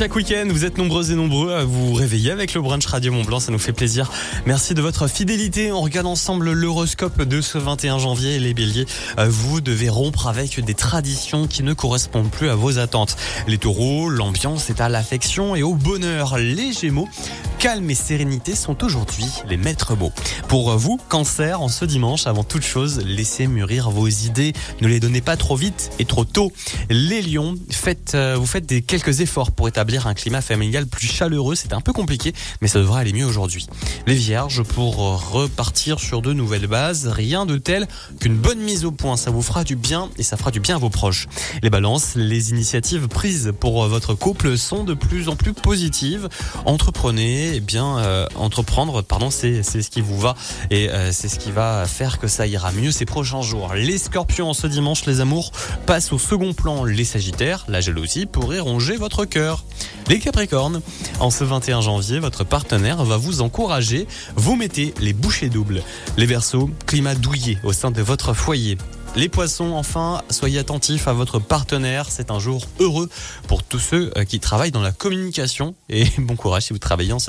Chaque week-end, vous êtes nombreux et nombreux à vous réveiller avec le brunch Radio Mont Blanc. Ça nous fait plaisir. Merci de votre fidélité. On regarde ensemble l'horoscope de ce 21 janvier. Les béliers, euh, vous devez rompre avec des traditions qui ne correspondent plus à vos attentes. Les taureaux, l'ambiance est à l'affection et au bonheur. Les gémeaux, calme et sérénité sont aujourd'hui les maîtres mots. Pour vous, cancer, en ce dimanche, avant toute chose, laissez mûrir vos idées. Ne les donnez pas trop vite et trop tôt. Les lions, faites, euh, vous faites des quelques efforts pour établir un climat familial plus chaleureux. C'est un peu compliqué, mais ça devrait aller mieux aujourd'hui. Les vierges, pour repartir sur de nouvelles bases, rien de tel qu'une bonne mise au point. Ça vous fera du bien et ça fera du bien à vos proches. Les balances, les initiatives prises pour votre couple sont de plus en plus positives. Entreprenez, bien, euh, entreprendre, pardon, c'est ce qui vous va et euh, c'est ce qui va faire que ça ira mieux ces prochains jours. Les Scorpions, ce dimanche, les amours passent au second plan. Les Sagittaires, la jalousie pourrait ronger votre cœur. Les Capricornes, en ce 21 janvier, votre partenaire va vous encourager. Vous mettez les bouchées doubles. Les Verseaux, climat douillet au sein de votre foyer. Les poissons, enfin, soyez attentifs à votre partenaire. C'est un jour heureux pour tous ceux euh, qui travaillent dans la communication. Et bon courage si vous travaillez en ce